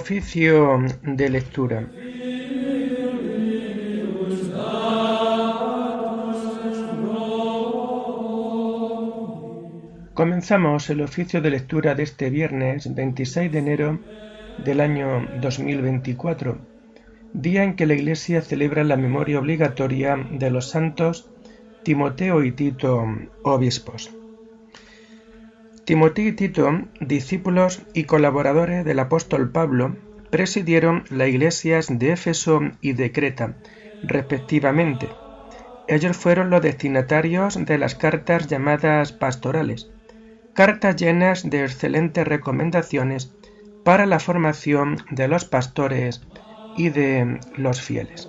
Oficio de lectura. Comenzamos el oficio de lectura de este viernes 26 de enero del año 2024, día en que la Iglesia celebra la memoria obligatoria de los santos Timoteo y Tito, obispos. Timoteo y Tito, discípulos y colaboradores del apóstol Pablo, presidieron las iglesias de Éfeso y de Creta, respectivamente. Ellos fueron los destinatarios de las cartas llamadas pastorales, cartas llenas de excelentes recomendaciones para la formación de los pastores y de los fieles.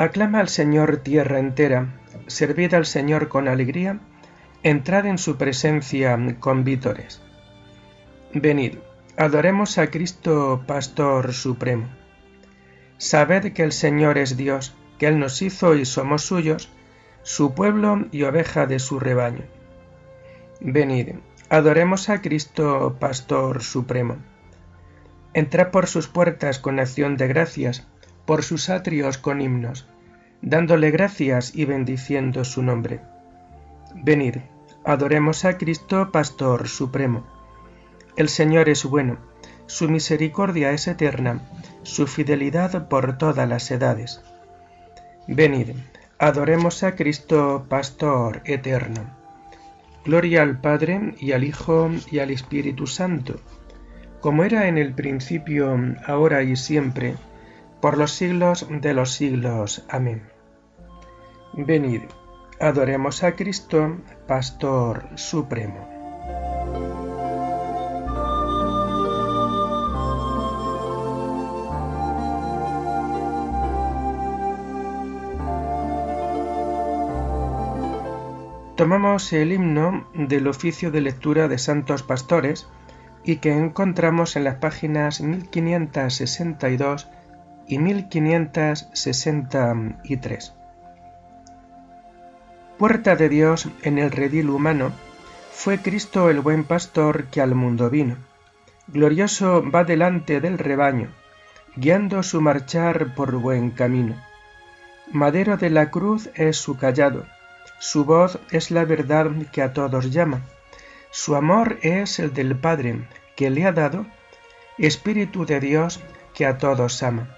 Aclama al Señor tierra entera, servid al Señor con alegría, entrad en su presencia con vítores. Venid, adoremos a Cristo Pastor Supremo. Sabed que el Señor es Dios, que Él nos hizo y somos suyos, su pueblo y oveja de su rebaño. Venid, adoremos a Cristo Pastor Supremo. Entrad por sus puertas con acción de gracias, por sus atrios con himnos, dándole gracias y bendiciendo su nombre. Venid, adoremos a Cristo, Pastor Supremo. El Señor es bueno, su misericordia es eterna, su fidelidad por todas las edades. Venid, adoremos a Cristo, Pastor eterno. Gloria al Padre y al Hijo y al Espíritu Santo, como era en el principio, ahora y siempre, por los siglos de los siglos. Amén. Venid, adoremos a Cristo, Pastor Supremo. Tomamos el himno del oficio de lectura de santos pastores y que encontramos en las páginas 1562 y 1563. Puerta de Dios en el redil humano, fue Cristo el buen pastor que al mundo vino. Glorioso va delante del rebaño, guiando su marchar por buen camino. Madero de la cruz es su callado, su voz es la verdad que a todos llama, su amor es el del Padre que le ha dado, Espíritu de Dios que a todos ama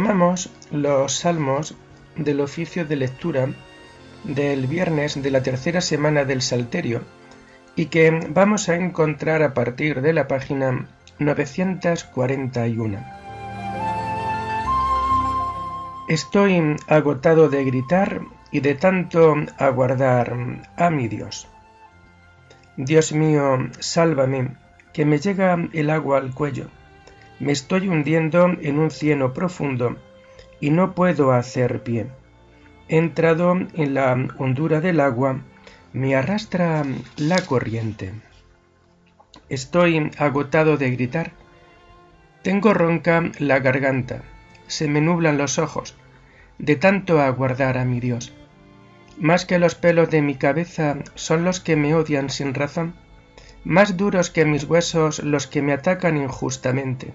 Tomamos los salmos del oficio de lectura del viernes de la tercera semana del Salterio y que vamos a encontrar a partir de la página 941. Estoy agotado de gritar y de tanto aguardar a mi Dios. Dios mío, sálvame, que me llega el agua al cuello me estoy hundiendo en un cieno profundo y no puedo hacer pie. He entrado en la hondura del agua, me arrastra la corriente. Estoy agotado de gritar. Tengo ronca la garganta, se me nublan los ojos. de tanto aguardar a mi Dios. Más que los pelos de mi cabeza son los que me odian sin razón, más duros que mis huesos los que me atacan injustamente.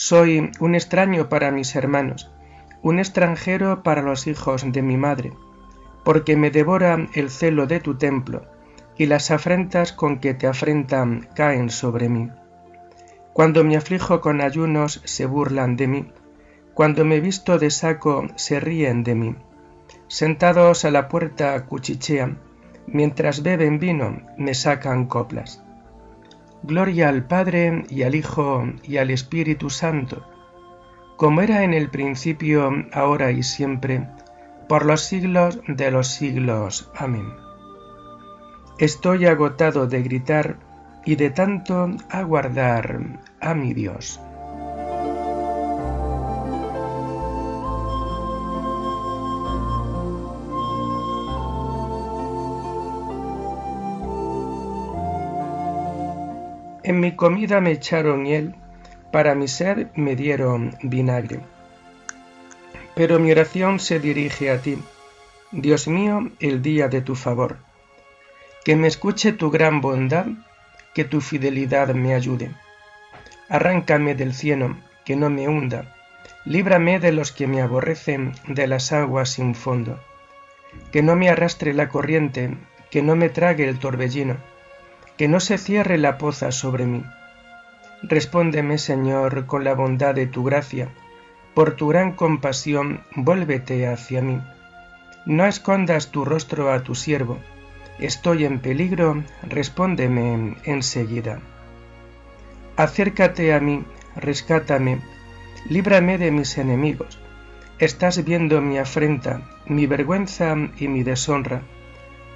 Soy un extraño para mis hermanos, un extranjero para los hijos de mi madre, porque me devora el celo de tu templo, y las afrentas con que te afrentan caen sobre mí. Cuando me aflijo con ayunos se burlan de mí, cuando me visto de saco se ríen de mí. Sentados a la puerta cuchichean, mientras beben vino me sacan coplas. Gloria al Padre y al Hijo y al Espíritu Santo, como era en el principio, ahora y siempre, por los siglos de los siglos. Amén. Estoy agotado de gritar y de tanto aguardar a mi Dios. En mi comida me echaron hiel, para mi sed me dieron vinagre. Pero mi oración se dirige a ti, Dios mío, el día de tu favor. Que me escuche tu gran bondad, que tu fidelidad me ayude. Arráncame del cielo, que no me hunda. Líbrame de los que me aborrecen, de las aguas sin fondo. Que no me arrastre la corriente, que no me trague el torbellino que no se cierre la poza sobre mí. Respóndeme, Señor, con la bondad de tu gracia, por tu gran compasión, vuélvete hacia mí. No escondas tu rostro a tu siervo, estoy en peligro, respóndeme enseguida. Acércate a mí, rescátame, líbrame de mis enemigos. Estás viendo mi afrenta, mi vergüenza y mi deshonra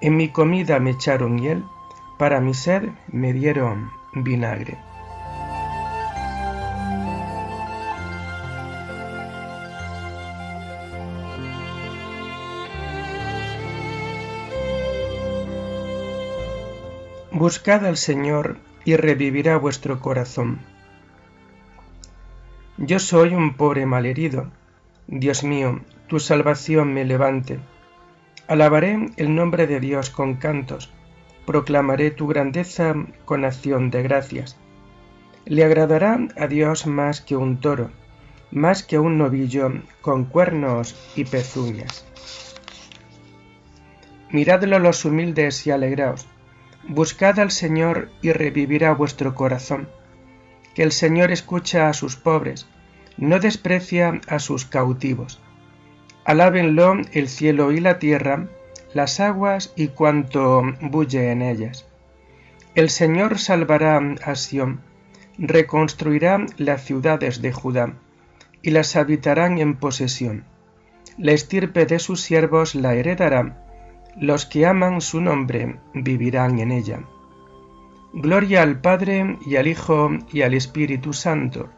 En mi comida me echaron hiel, para mi sed me dieron vinagre. Buscad al Señor y revivirá vuestro corazón. Yo soy un pobre malherido. Dios mío, tu salvación me levante Alabaré el nombre de Dios con cantos, proclamaré tu grandeza con acción de gracias. Le agradará a Dios más que un toro, más que un novillo con cuernos y pezuñas. Miradlo los humildes y alegraos, buscad al Señor y revivirá vuestro corazón, que el Señor escucha a sus pobres, no desprecia a sus cautivos Alábenlo el cielo y la tierra, las aguas y cuanto bulle en ellas. El Señor salvará a Sión, reconstruirá las ciudades de Judá, y las habitarán en posesión. La estirpe de sus siervos la heredará, los que aman su nombre vivirán en ella. Gloria al Padre y al Hijo y al Espíritu Santo,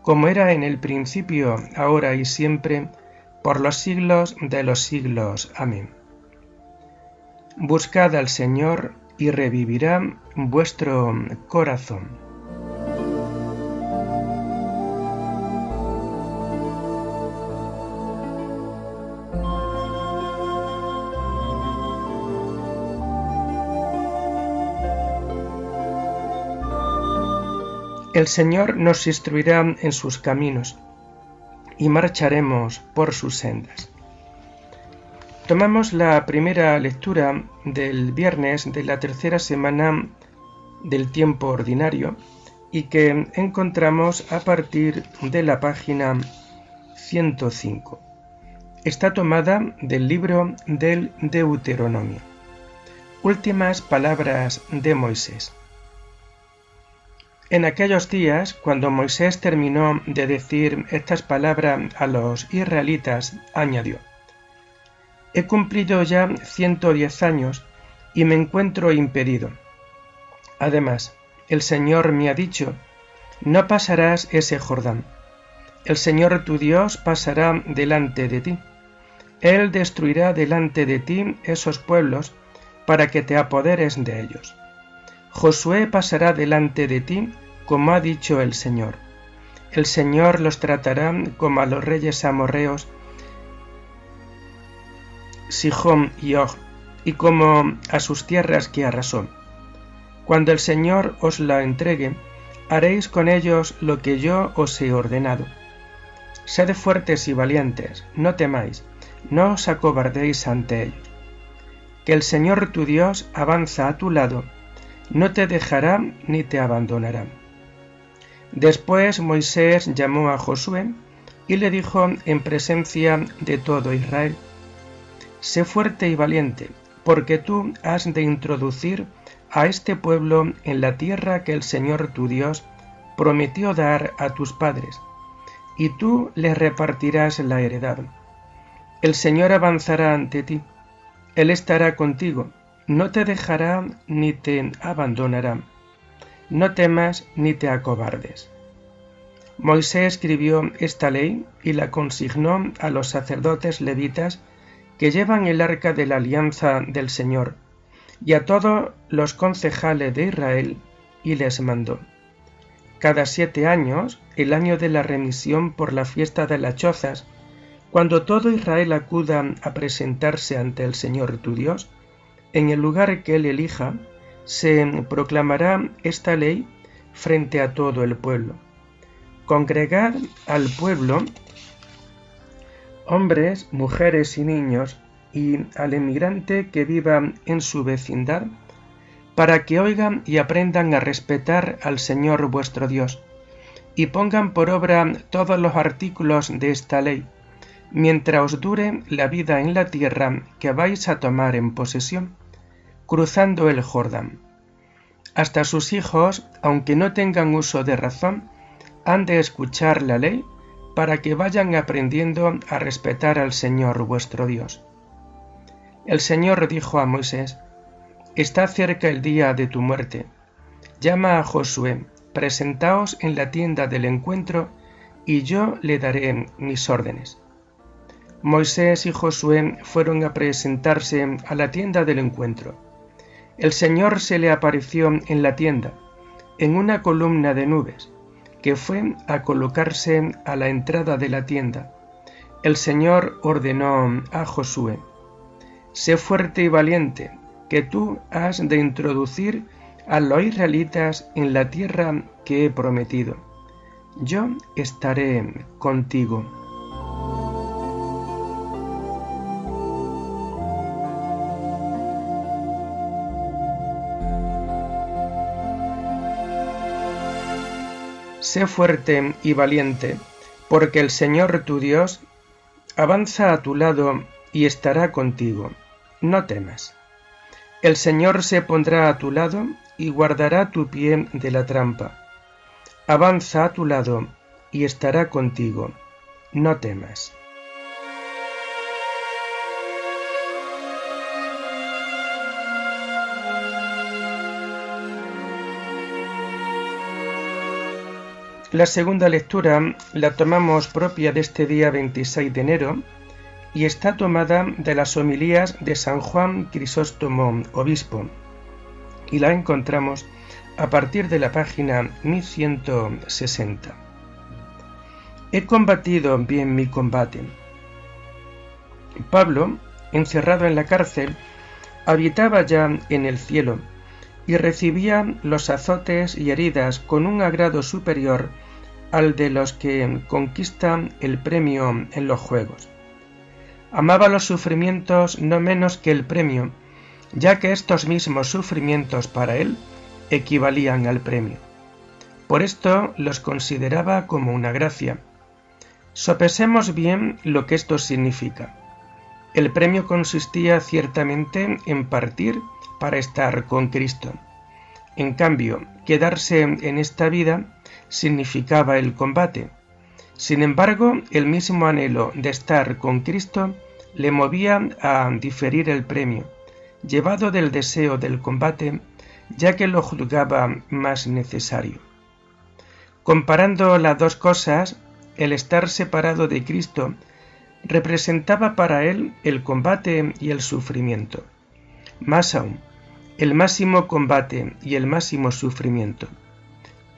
como era en el principio, ahora y siempre, por los siglos de los siglos. Amén. Buscad al Señor y revivirá vuestro corazón. El Señor nos instruirá en sus caminos y marcharemos por sus sendas. Tomamos la primera lectura del viernes de la tercera semana del tiempo ordinario y que encontramos a partir de la página 105. Está tomada del libro del Deuteronomio. Últimas palabras de Moisés. En aquellos días, cuando Moisés terminó de decir estas palabras a los israelitas, añadió, He cumplido ya ciento diez años y me encuentro impedido. Además, el Señor me ha dicho, no pasarás ese Jordán. El Señor tu Dios pasará delante de ti. Él destruirá delante de ti esos pueblos para que te apoderes de ellos. Josué pasará delante de ti como ha dicho el Señor. El Señor los tratará como a los reyes amorreos Sijón y Og, y como a sus tierras que arrasó. Cuando el Señor os la entregue, haréis con ellos lo que yo os he ordenado. Sed fuertes y valientes, no temáis, no os acobardéis ante ellos. Que el Señor tu Dios avanza a tu lado, no te dejará ni te abandonará. Después Moisés llamó a Josué y le dijo en presencia de todo Israel, Sé fuerte y valiente, porque tú has de introducir a este pueblo en la tierra que el Señor tu Dios prometió dar a tus padres, y tú les repartirás la heredad. El Señor avanzará ante ti, Él estará contigo, no te dejará ni te abandonará. No temas ni te acobardes. Moisés escribió esta ley y la consignó a los sacerdotes levitas que llevan el arca de la alianza del Señor, y a todos los concejales de Israel, y les mandó. Cada siete años, el año de la remisión por la fiesta de las chozas, cuando todo Israel acuda a presentarse ante el Señor tu Dios, en el lugar que él elija, se proclamará esta ley frente a todo el pueblo. Congregad al pueblo hombres, mujeres y niños, y al emigrante que viva en su vecindad, para que oigan y aprendan a respetar al Señor vuestro Dios, y pongan por obra todos los artículos de esta ley, mientras os dure la vida en la tierra que vais a tomar en posesión, cruzando el Jordán. Hasta sus hijos, aunque no tengan uso de razón, han de escuchar la ley para que vayan aprendiendo a respetar al Señor vuestro Dios. El Señor dijo a Moisés, Está cerca el día de tu muerte. Llama a Josué, presentaos en la tienda del encuentro, y yo le daré mis órdenes. Moisés y Josué fueron a presentarse a la tienda del encuentro. El Señor se le apareció en la tienda, en una columna de nubes, que fue a colocarse a la entrada de la tienda. El Señor ordenó a Josué, Sé fuerte y valiente, que tú has de introducir a los israelitas en la tierra que he prometido. Yo estaré contigo. Sé fuerte y valiente, porque el Señor tu Dios avanza a tu lado y estará contigo. No temas. El Señor se pondrá a tu lado y guardará tu pie de la trampa. Avanza a tu lado y estará contigo. No temas. La segunda lectura la tomamos propia de este día 26 de enero y está tomada de las homilías de San Juan Crisóstomo, obispo, y la encontramos a partir de la página 1160. He combatido bien mi combate. Pablo, encerrado en la cárcel, habitaba ya en el cielo y recibía los azotes y heridas con un agrado superior al de los que conquistan el premio en los juegos. amaba los sufrimientos no menos que el premio, ya que estos mismos sufrimientos para él equivalían al premio. Por esto los consideraba como una gracia. Sopesemos bien lo que esto significa. El premio consistía ciertamente en partir para estar con Cristo. En cambio, quedarse en esta vida significaba el combate. Sin embargo, el mismo anhelo de estar con Cristo le movía a diferir el premio, llevado del deseo del combate, ya que lo juzgaba más necesario. Comparando las dos cosas, el estar separado de Cristo representaba para él el combate y el sufrimiento. Más aún, el máximo combate y el máximo sufrimiento.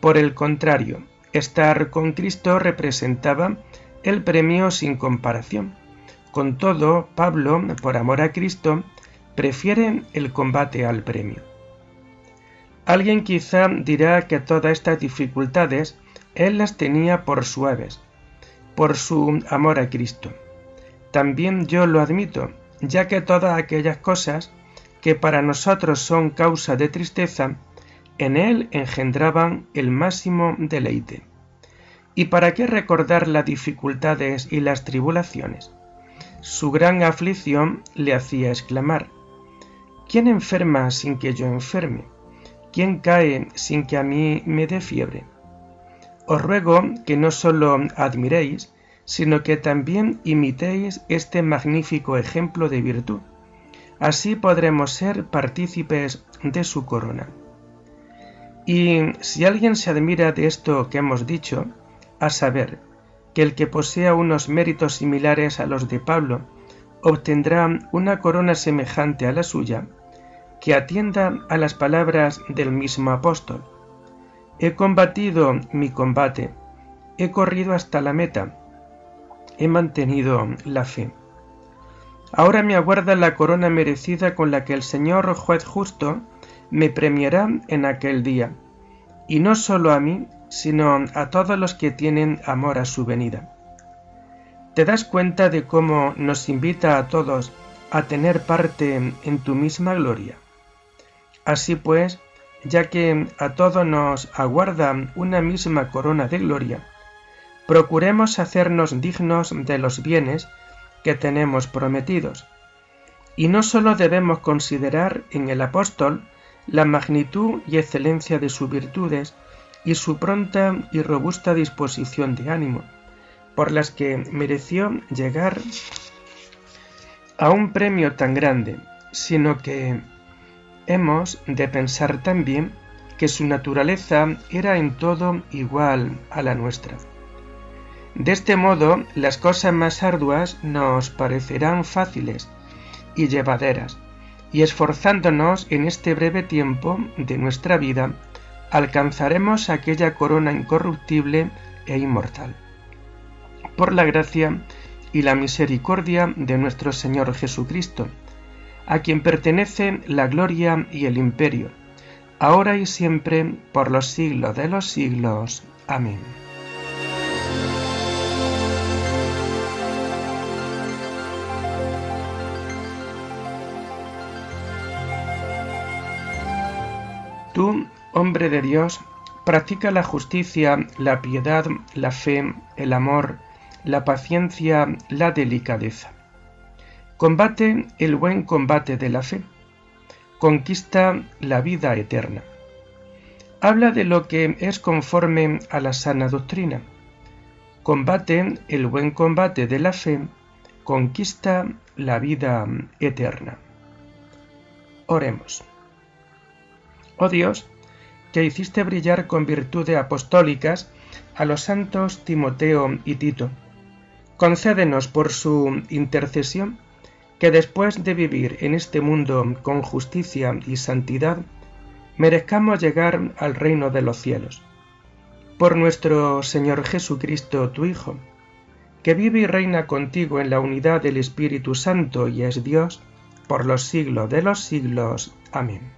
Por el contrario, estar con Cristo representaba el premio sin comparación. Con todo, Pablo, por amor a Cristo, prefiere el combate al premio. Alguien quizá dirá que todas estas dificultades él las tenía por suaves, por su amor a Cristo. También yo lo admito, ya que todas aquellas cosas que para nosotros son causa de tristeza, en él engendraban el máximo deleite. ¿Y para qué recordar las dificultades y las tribulaciones? Su gran aflicción le hacía exclamar, ¿quién enferma sin que yo enferme? ¿Quién cae sin que a mí me dé fiebre? Os ruego que no solo admiréis, sino que también imitéis este magnífico ejemplo de virtud. Así podremos ser partícipes de su corona. Y si alguien se admira de esto que hemos dicho, a saber, que el que posea unos méritos similares a los de Pablo, obtendrá una corona semejante a la suya, que atienda a las palabras del mismo apóstol. He combatido mi combate, he corrido hasta la meta, he mantenido la fe. Ahora me aguarda la corona merecida con la que el Señor juez justo me premiará en aquel día, y no solo a mí, sino a todos los que tienen amor a su venida. ¿Te das cuenta de cómo nos invita a todos a tener parte en tu misma gloria? Así pues, ya que a todos nos aguarda una misma corona de gloria, procuremos hacernos dignos de los bienes que tenemos prometidos. Y no sólo debemos considerar en el apóstol la magnitud y excelencia de sus virtudes y su pronta y robusta disposición de ánimo, por las que mereció llegar a un premio tan grande, sino que hemos de pensar también que su naturaleza era en todo igual a la nuestra. De este modo, las cosas más arduas nos parecerán fáciles y llevaderas, y esforzándonos en este breve tiempo de nuestra vida, alcanzaremos aquella corona incorruptible e inmortal. Por la gracia y la misericordia de nuestro Señor Jesucristo, a quien pertenece la gloria y el imperio, ahora y siempre, por los siglos de los siglos. Amén. Tú, hombre de Dios, practica la justicia, la piedad, la fe, el amor, la paciencia, la delicadeza. Combate el buen combate de la fe. Conquista la vida eterna. Habla de lo que es conforme a la sana doctrina. Combate el buen combate de la fe. Conquista la vida eterna. Oremos. Oh Dios, que hiciste brillar con virtudes apostólicas a los santos Timoteo y Tito, concédenos por su intercesión que después de vivir en este mundo con justicia y santidad, merezcamos llegar al reino de los cielos. Por nuestro Señor Jesucristo, tu Hijo, que vive y reina contigo en la unidad del Espíritu Santo y es Dios, por los siglos de los siglos. Amén.